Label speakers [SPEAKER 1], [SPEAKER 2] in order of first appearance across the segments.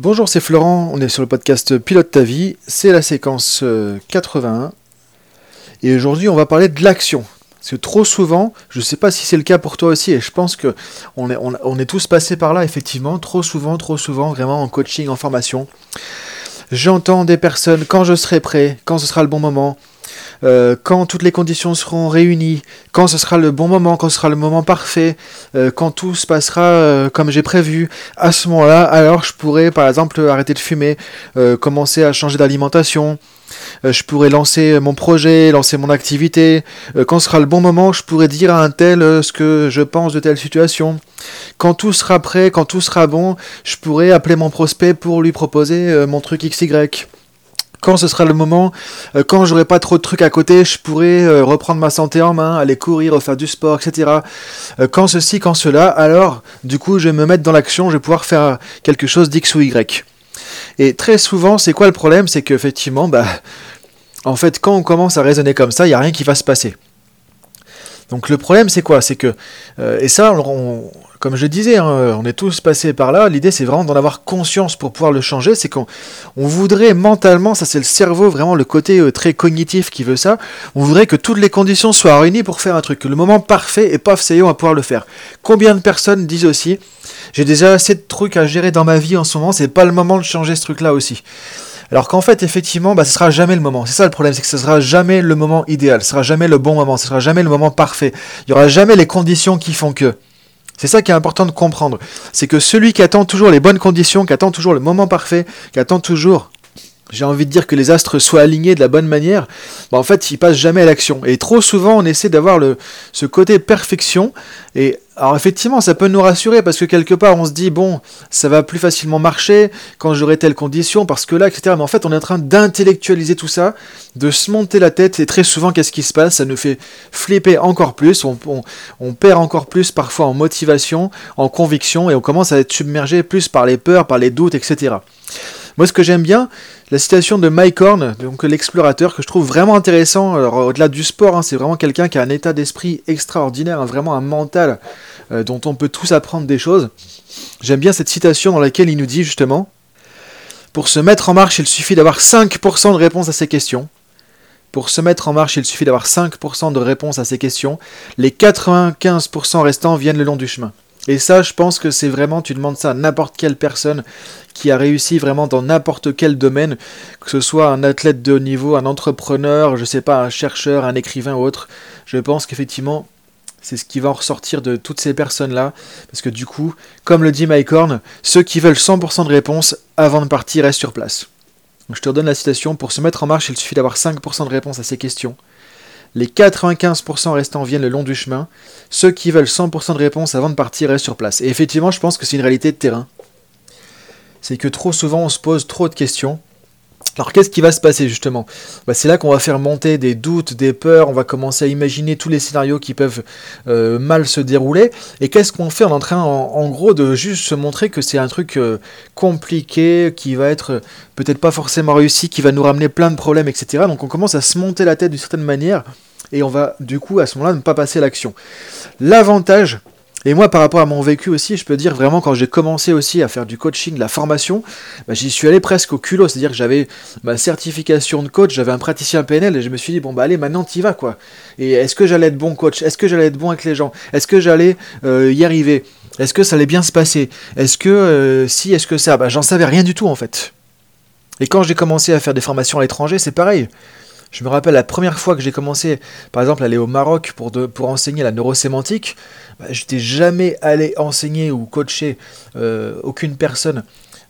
[SPEAKER 1] Bonjour, c'est Florent, on est sur le podcast Pilote ta vie, c'est la séquence 81. Euh, et aujourd'hui, on va parler de l'action. Parce que trop souvent, je ne sais pas si c'est le cas pour toi aussi, et je pense que on est, on est tous passés par là, effectivement, trop souvent, trop souvent, vraiment en coaching, en formation. J'entends des personnes quand je serai prêt, quand ce sera le bon moment, euh, quand toutes les conditions seront réunies, quand ce sera le bon moment, quand ce sera le moment parfait, euh, quand tout se passera euh, comme j'ai prévu, à ce moment-là, alors je pourrais par exemple arrêter de fumer, commencer à changer d'alimentation, je pourrais lancer mon projet, lancer mon activité. quand ce sera le bon moment, je pourrais dire à un tel ce que je pense de telle situation. Quand tout sera prêt, quand tout sera bon, je pourrais appeler mon prospect pour lui proposer mon truc XY quand ce sera le moment, euh, quand j'aurai pas trop de trucs à côté, je pourrai euh, reprendre ma santé en main, aller courir, refaire du sport, etc. Euh, quand ceci, quand cela, alors du coup je vais me mettre dans l'action, je vais pouvoir faire quelque chose d'X ou Y. Et très souvent, c'est quoi le problème? C'est qu'effectivement, bah, en fait, quand on commence à raisonner comme ça, il n'y a rien qui va se passer. Donc le problème c'est quoi? C'est que, et ça, comme je disais, hein, on est tous passés par là. L'idée, c'est vraiment d'en avoir conscience pour pouvoir le changer. C'est qu'on on voudrait mentalement, ça c'est le cerveau, vraiment le côté euh, très cognitif qui veut ça. On voudrait que toutes les conditions soient réunies pour faire un truc, le moment parfait et paf, ça y on va pouvoir le faire. Combien de personnes disent aussi, j'ai déjà assez de trucs à gérer dans ma vie en ce moment, c'est pas le moment de changer ce truc-là aussi. Alors qu'en fait, effectivement, bah, ce sera jamais le moment. C'est ça le problème, c'est que ce sera jamais le moment idéal, ce sera jamais le bon moment, ce sera jamais le moment parfait. Il y aura jamais les conditions qui font que. C'est ça qui est important de comprendre. C'est que celui qui attend toujours les bonnes conditions, qui attend toujours le moment parfait, qui attend toujours j'ai envie de dire que les astres soient alignés de la bonne manière, bah en fait, ils passent jamais à l'action. Et trop souvent, on essaie d'avoir ce côté perfection. Et alors, effectivement, ça peut nous rassurer parce que quelque part, on se dit, bon, ça va plus facilement marcher quand j'aurai telle condition, parce que là, etc. Mais en fait, on est en train d'intellectualiser tout ça, de se monter la tête. Et très souvent, qu'est-ce qui se passe? Ça nous fait flipper encore plus. On, perd encore plus parfois en motivation, en conviction, et on commence à être submergé plus par les peurs, par les doutes, etc. Moi, ce que j'aime bien, la citation de Mike Horn, donc l'explorateur, que je trouve vraiment intéressant. Alors, au-delà du sport, hein, c'est vraiment quelqu'un qui a un état d'esprit extraordinaire, hein, vraiment un mental euh, dont on peut tous apprendre des choses. J'aime bien cette citation dans laquelle il nous dit justement Pour se mettre en marche, il suffit d'avoir 5% de réponses à ces questions. Pour se mettre en marche, il suffit d'avoir 5% de réponses à ces questions. Les 95% restants viennent le long du chemin. Et ça, je pense que c'est vraiment, tu demandes ça à n'importe quelle personne qui a réussi vraiment dans n'importe quel domaine, que ce soit un athlète de haut niveau, un entrepreneur, je sais pas, un chercheur, un écrivain ou autre. Je pense qu'effectivement, c'est ce qui va en ressortir de toutes ces personnes-là. Parce que du coup, comme le dit Mike Horn, ceux qui veulent 100% de réponse avant de partir restent sur place. je te redonne la citation. Pour se mettre en marche, il suffit d'avoir 5% de réponse à ces questions. Les 95% restants viennent le long du chemin. Ceux qui veulent 100% de réponse avant de partir restent sur place. Et effectivement, je pense que c'est une réalité de terrain. C'est que trop souvent, on se pose trop de questions. Alors qu'est-ce qui va se passer justement? Bah, C'est là qu'on va faire monter des doutes, des peurs, on va commencer à imaginer tous les scénarios qui peuvent euh, mal se dérouler. Et qu'est-ce qu'on fait? On est en train en, gros de juste se montrer que c'est un truc euh, compliqué, qui va être euh, peut-être pas forcément réussi, qui va nous ramener plein de problèmes, etc. Donc on commence à se monter la tête d'une certaine manière et on va du coup à ce moment-là ne pas passer à l'action. L'avantage, et moi, par rapport à mon vécu aussi, je peux dire vraiment quand j'ai commencé aussi à faire du coaching, la formation, bah, j'y suis allé presque au culot. C'est-à-dire que j'avais ma certification de coach, j'avais un praticien PNL et je me suis dit, bon, bah allez, maintenant t'y vas quoi. Et est-ce que j'allais être bon coach? Est-ce que j'allais être bon avec les gens? Est-ce que j'allais euh, y arriver? Est-ce que ça allait bien se passer? Est-ce que euh, si, est-ce que ça? Bah, J'en savais rien du tout en fait. Et quand j'ai commencé à faire des formations à l'étranger, c'est pareil. Je me rappelle la première fois que j'ai commencé, par exemple, à aller au Maroc pour, pour enseigner la neurosémantique, bah, je n'étais jamais allé enseigner ou coacher euh, aucune personne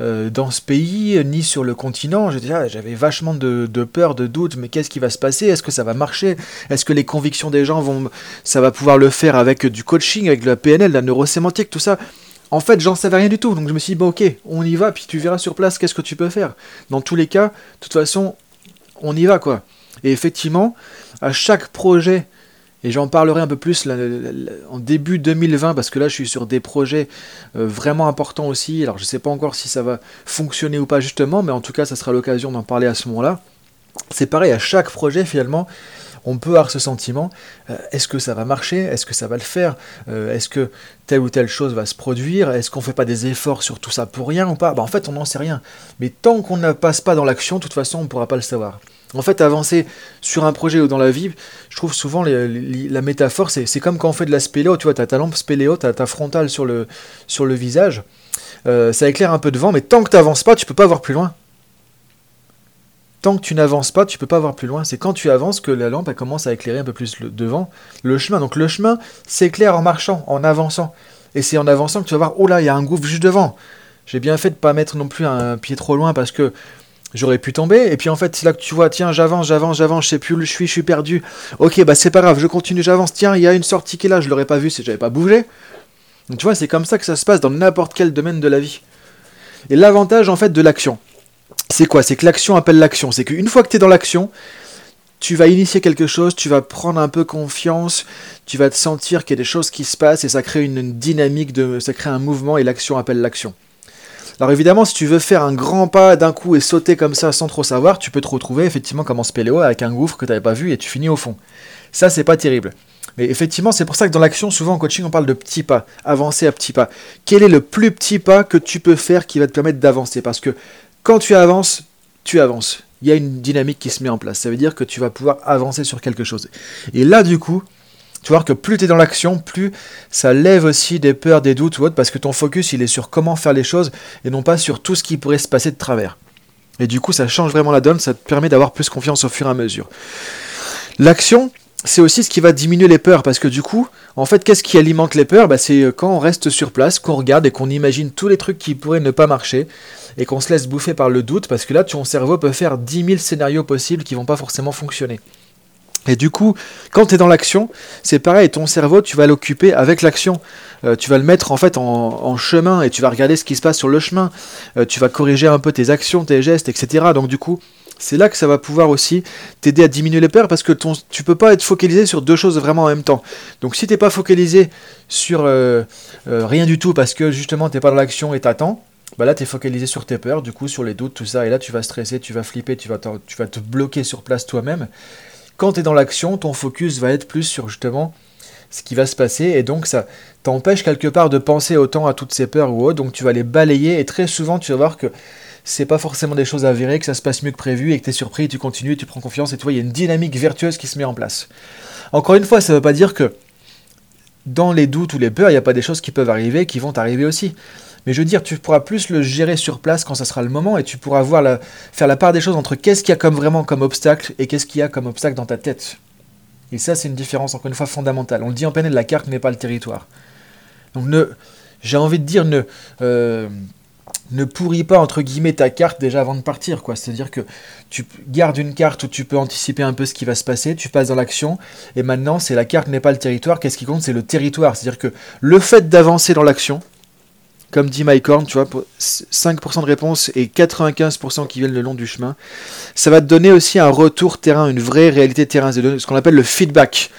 [SPEAKER 1] euh, dans ce pays, ni sur le continent. J'avais vachement de, peur, de doute, mais qu'est-ce qui va se passer? Est-ce que ça va marcher? Est-ce que les convictions des gens vont... Ça va pouvoir le faire avec du coaching, avec la PNL, la neurosémantique, tout ça? En fait, j'en savais rien du tout, donc je me suis dit, bah ok, on y va, puis tu verras sur place qu'est-ce que tu peux faire. Dans tous les cas, de toute façon, on y va, quoi. Et effectivement, à chaque projet, et j'en parlerai un peu plus en début 2020, parce que là je suis sur des projets euh, vraiment importants aussi. Alors je ne sais pas encore si ça va fonctionner ou pas justement, mais en tout cas ça sera l'occasion d'en parler à ce moment-là. C'est pareil, à chaque projet finalement, on peut avoir ce sentiment, euh, est-ce que ça va marcher? Est-ce que ça va le faire? Euh, Est-ce que telle ou telle chose va se produire? Est-ce qu'on fait pas des efforts sur tout ça pour rien ou pas? Bah, En fait, on n'en sait rien. Mais tant qu'on ne passe pas dans l'action, de toute façon, on ne pourra pas le savoir. En fait, avancer sur un projet ou dans la vie, je trouve souvent la métaphore, c'est comme quand on fait de la spéléo, tu vois, tu as ta lampe spéléo, tu as ta frontale sur le, sur le visage, euh, ça éclaire un peu devant, mais tant que tu n'avances pas, tu peux pas voir plus loin. Tant que tu n'avances pas, tu peux pas voir plus loin. C'est quand tu avances que la lampe commence à éclairer un peu plus devant le chemin. Donc le chemin s'éclaire en marchant, en avançant. Et c'est en avançant que tu vas voir, oh là, il y a un gouffre juste devant. J'ai bien fait de pas mettre non plus un pied trop loin parce que j'aurais pu tomber. Et puis en fait, c'est là que tu vois, tiens, j'avance, j'avance, j'avance, je sais plus où je suis, je suis perdu. Ok, bah c'est pas grave, je continue, j'avance. Tiens, il y a une sortie qui est là, je l'aurais pas vu si j'avais pas bougé. Donc tu vois, c'est comme ça que ça se passe dans n'importe quel domaine de la vie. Et l'avantage en fait de l'action, c'est quoi? C'est que l'action appelle l'action. C'est qu'une fois que tu es dans l'action, tu vas initier quelque chose, tu vas prendre un peu confiance, tu vas te sentir qu'il y a des choses qui se passent et ça crée une dynamique, de, ça crée un mouvement et l'action appelle l'action. Alors évidemment, si tu veux faire un grand pas d'un coup et sauter comme ça sans trop savoir, tu peux te retrouver effectivement comme en spéléo avec un gouffre que tu n'avais pas vu et tu finis au fond. Ça, c'est pas terrible. Mais effectivement, c'est pour ça que dans l'action, souvent en coaching, on parle de petits pas, avancer à petits pas. Quel est le plus petit pas que tu peux faire qui va te permettre d'avancer? Parce que quand tu avances, tu avances. Il y a une dynamique qui se met en place. Ça veut dire que tu vas pouvoir avancer sur quelque chose. Et là, du coup, tu vois que plus tu es dans l'action, plus ça lève aussi des peurs, des doutes ou autre, parce que ton focus, il est sur comment faire les choses et non pas sur tout ce qui pourrait se passer de travers. Et du coup, ça change vraiment la donne, ça te permet d'avoir plus confiance au fur et à mesure. L'action, c'est aussi ce qui va diminuer les peurs, parce que du coup, en fait, qu'est-ce qui alimente les peurs? Bah, C'est euh, quand on reste sur place, qu'on regarde et qu'on imagine tous les trucs qui pourraient ne pas marcher, et qu'on se laisse bouffer par le doute, parce que là, ton cerveau peut faire 10 000 scénarios possibles qui vont pas forcément fonctionner. Et du coup, quand tu es dans l'action, c'est pareil, ton cerveau, tu vas l'occuper avec l'action. Euh, tu vas le mettre en fait en, chemin et tu vas regarder ce qui se passe sur le chemin. Euh, tu vas corriger un peu tes actions, tes gestes, etc. Donc du coup, c'est là que ça va pouvoir aussi t'aider à diminuer les peurs parce que ton, tu peux pas être focalisé sur deux choses vraiment en même temps. Donc si t'es pas focalisé sur euh, rien du tout parce que justement t'es pas dans l'action et t'attends, bah là tu es focalisé sur tes peurs, du coup sur les doutes, tout ça, et là tu vas stresser, tu vas flipper, tu vas, tu vas te bloquer sur place toi-même. Quand tu es dans l'action, ton focus va être plus sur justement ce qui va se passer et donc ça t'empêche quelque part de penser autant à toutes ces peurs ou autres, donc tu vas les balayer et très souvent tu vas voir que c'est pas forcément des choses avérées, que ça se passe mieux que prévu et que tu es surpris, tu continues, tu prends confiance et tu vois, il y a une dynamique vertueuse qui se met en place. Encore une fois, ça ne veut pas dire que dans les doutes ou les peurs, il n'y a pas des choses qui peuvent arriver, qui vont arriver aussi. Mais je veux dire, tu pourras plus le gérer sur place quand ça sera le moment et tu pourras voir faire la part des choses entre qu'est-ce qu'il y a comme vraiment comme obstacle et qu'est-ce qu'il y a comme obstacle dans ta tête. Et ça, c'est une différence encore une fois fondamentale. On le dit en peine, la carte n'est pas le territoire. Donc j'ai envie de dire, ne, euh, ne pourris pas entre guillemets ta carte déjà avant de partir. C'est-à-dire que tu gardes une carte où tu peux anticiper un peu ce qui va se passer, tu passes dans l'action, et maintenant, c'est la carte n'est pas le territoire. Qu'est-ce qui compte C'est le territoire. C'est-à-dire que le fait d'avancer dans l'action, comme dit Mike Horn, tu vois, 5% de réponses et 95% qui viennent le long du chemin. Ça va te donner aussi un retour terrain, une vraie réalité terrain, ce qu'on appelle le feedback.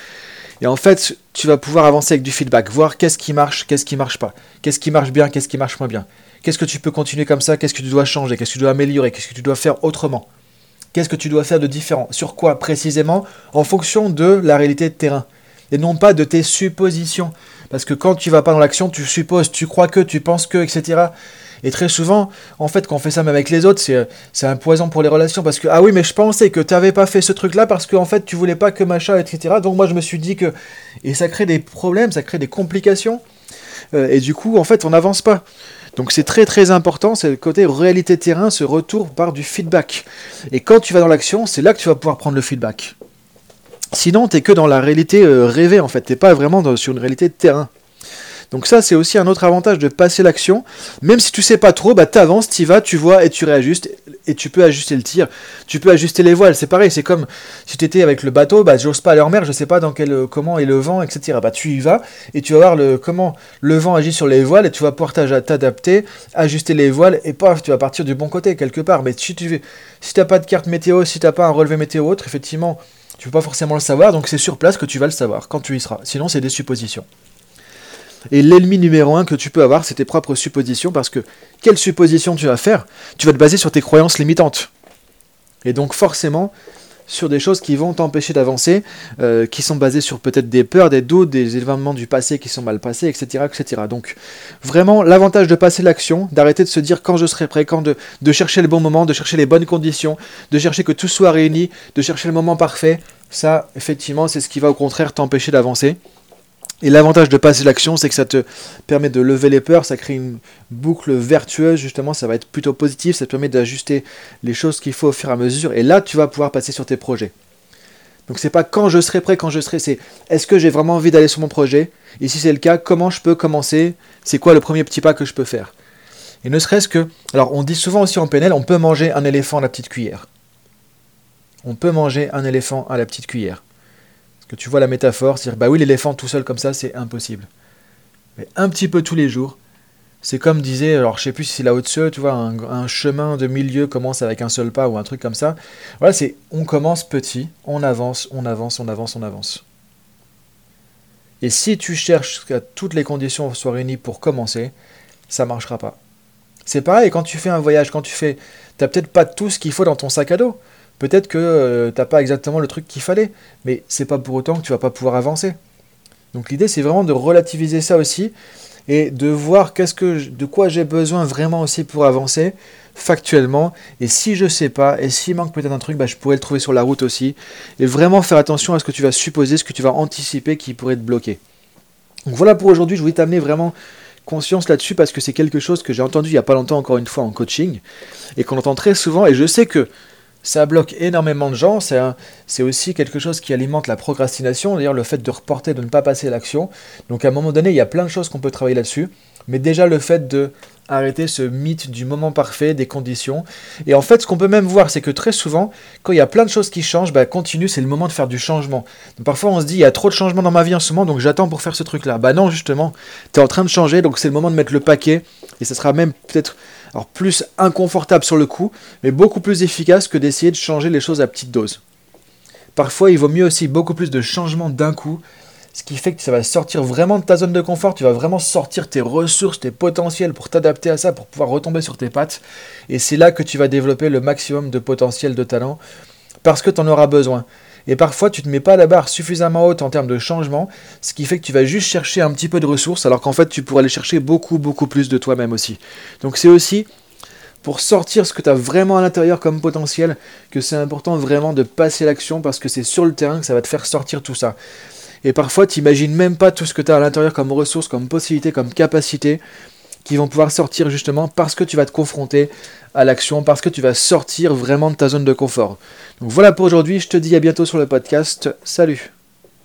[SPEAKER 1] Et en fait, tu vas pouvoir avancer avec du feedback, voir qu'est-ce qui marche, qu'est-ce qui marche pas, qu'est-ce qui marche bien, qu'est-ce qui marche moins bien. Qu'est-ce que tu peux continuer comme ça, qu'est-ce que tu dois changer, qu'est-ce que tu dois améliorer, qu'est-ce que tu dois faire autrement. Qu'est-ce que tu dois faire de différent? Sur quoi précisément? En fonction de la réalité de terrain. Et non pas de tes suppositions. Parce que quand tu vas pas dans l'action, tu supposes, tu crois que, tu penses que, etc. Et très souvent, en fait, quand on fait ça même avec les autres, c'est un poison pour les relations. Parce que, ah oui, mais je pensais que tu n'avais pas fait ce truc-là parce qu'en fait, tu voulais pas que machin, etc. Donc moi, je me suis dit que. Et ça crée des problèmes, ça crée des complications. Euh, et du coup, en fait, on n'avance pas. Donc c'est très très important, c'est le côté réalité terrain, ce retour par du feedback. Et quand tu vas dans l'action, c'est là que tu vas pouvoir prendre le feedback. Sinon, t'es que dans la réalité euh, rêvée en fait, t'es pas vraiment sur une réalité de terrain. Donc ça, c'est aussi un autre avantage de passer l'action. Même si tu sais pas trop, bah t'avances, t'y vas, tu vois et tu réajustes et tu peux ajuster le tir. Tu peux ajuster les voiles. C'est pareil, c'est comme si tu étais avec le bateau, bah j'ose pas aller en mer, je sais pas dans quel comment est le vent, etc. Bah tu y vas et tu vas voir le comment le vent agit sur les voiles et tu vas pouvoir t'adapter, ajuster les voiles et paf, tu vas partir du bon côté quelque part. Mais si tu si t'as pas de carte météo, si t'as pas un relevé météo autre, effectivement tu peux pas forcément le savoir, donc c'est sur place que tu vas le savoir, quand tu y seras. Sinon, c'est des suppositions. Et l'ennemi numéro un que tu peux avoir, c'est tes propres suppositions, parce que quelle supposition tu vas faire? Tu vas te baser sur tes croyances limitantes. Et donc forcément, sur des choses qui vont t'empêcher d'avancer, euh, qui sont basées sur peut-être des peurs, des doutes, des événements du passé qui sont mal passés, etc. etc. Donc vraiment l'avantage de passer l'action, d'arrêter de se dire quand je serai prêt, quand de, de chercher le bon moment, de chercher les bonnes conditions, de chercher que tout soit réuni, de chercher le moment parfait, ça effectivement c'est ce qui va au contraire t'empêcher d'avancer. Et l'avantage de passer l'action, c'est que ça te permet de lever les peurs, ça crée une boucle vertueuse, justement, ça va être plutôt positif, ça te permet d'ajuster les choses qu'il faut au fur et à mesure, et là, tu vas pouvoir passer sur tes projets. Donc c'est pas quand je serai prêt, quand je serai, c'est est-ce que j'ai vraiment envie d'aller sur mon projet? Et si c'est le cas, comment je peux commencer? C'est quoi le premier petit pas que je peux faire? Et ne serait-ce que, alors on dit souvent aussi en PNL, on peut manger un éléphant à la petite cuillère. On peut manger un éléphant à la petite cuillère que tu vois la métaphore, c'est-à-dire, bah oui, l'éléphant tout seul comme ça, c'est impossible. Mais un petit peu tous les jours, c'est comme disait, alors je sais plus si c'est la haute tu vois, un, chemin de milieu commence avec un seul pas ou un truc comme ça. Voilà, c'est on commence petit, on avance, on avance, on avance, on avance. Et si tu cherches que toutes les conditions soient réunies pour commencer, ça marchera pas. C'est pareil quand tu fais un voyage, quand tu fais, t'as peut-être pas tout ce qu'il faut dans ton sac à dos. Peut-être que tu euh, t'as pas exactement le truc qu'il fallait, mais c'est pas pour autant que tu vas pas pouvoir avancer. Donc l'idée c'est vraiment de relativiser ça aussi et de voir qu'est-ce que de quoi j'ai besoin vraiment aussi pour avancer factuellement. Et si je sais pas et s'il manque peut-être un truc bah, je pourrais le trouver sur la route aussi. Et vraiment faire attention à ce que tu vas supposer ce que tu vas anticiper qui pourrait te bloquer. Donc voilà pour aujourd'hui. Je voulais t'amener vraiment conscience là-dessus parce que c'est quelque chose que j'ai entendu il y a pas longtemps encore une fois en coaching et qu'on entend très souvent. Et je sais que ça bloque énormément de gens. C'est aussi quelque chose qui alimente la procrastination, d'ailleurs le fait de reporter, de ne pas passer à l'action. Donc à un moment donné, il y a plein de choses qu'on peut travailler là-dessus. Mais déjà le fait de arrêter ce mythe du moment parfait, des conditions. Et en fait, ce qu'on peut même voir, c'est que très souvent, quand il y a plein de choses qui changent, bah, continue, c'est le moment de faire du changement. Parfois, on se dit, il y a trop de changements dans ma vie en ce moment, donc j'attends pour faire ce truc-là. Bah non, justement, tu es en train de changer, donc c'est le moment de mettre le paquet. Et ça sera même peut-être alors plus inconfortable sur le coup, mais beaucoup plus efficace que d'essayer de changer les choses à petite dose. Parfois, il vaut mieux aussi beaucoup plus de changements d'un coup, ce qui fait que ça va sortir vraiment de ta zone de confort, tu vas vraiment sortir tes ressources, tes potentiels pour t'adapter à ça, pour pouvoir retomber sur tes pattes. Et c'est là que tu vas développer le maximum de potentiel de talent, parce que tu en auras besoin. Et parfois, tu ne te mets pas la barre suffisamment haute en termes de changement, ce qui fait que tu vas juste chercher un petit peu de ressources, alors qu'en fait, tu pourrais aller chercher beaucoup, beaucoup plus de toi-même aussi. Donc c'est aussi pour sortir ce que tu as vraiment à l'intérieur comme potentiel, que c'est important vraiment de passer l'action parce que c'est sur le terrain que ça va te faire sortir tout ça. Et parfois, tu n'imagines même pas tout ce que tu as à l'intérieur comme ressources, comme possibilités, comme capacités qui vont pouvoir sortir justement parce que tu vas te confronter à l'action, parce que tu vas sortir vraiment de ta zone de confort. Donc voilà pour aujourd'hui, je te dis à bientôt sur le podcast. Salut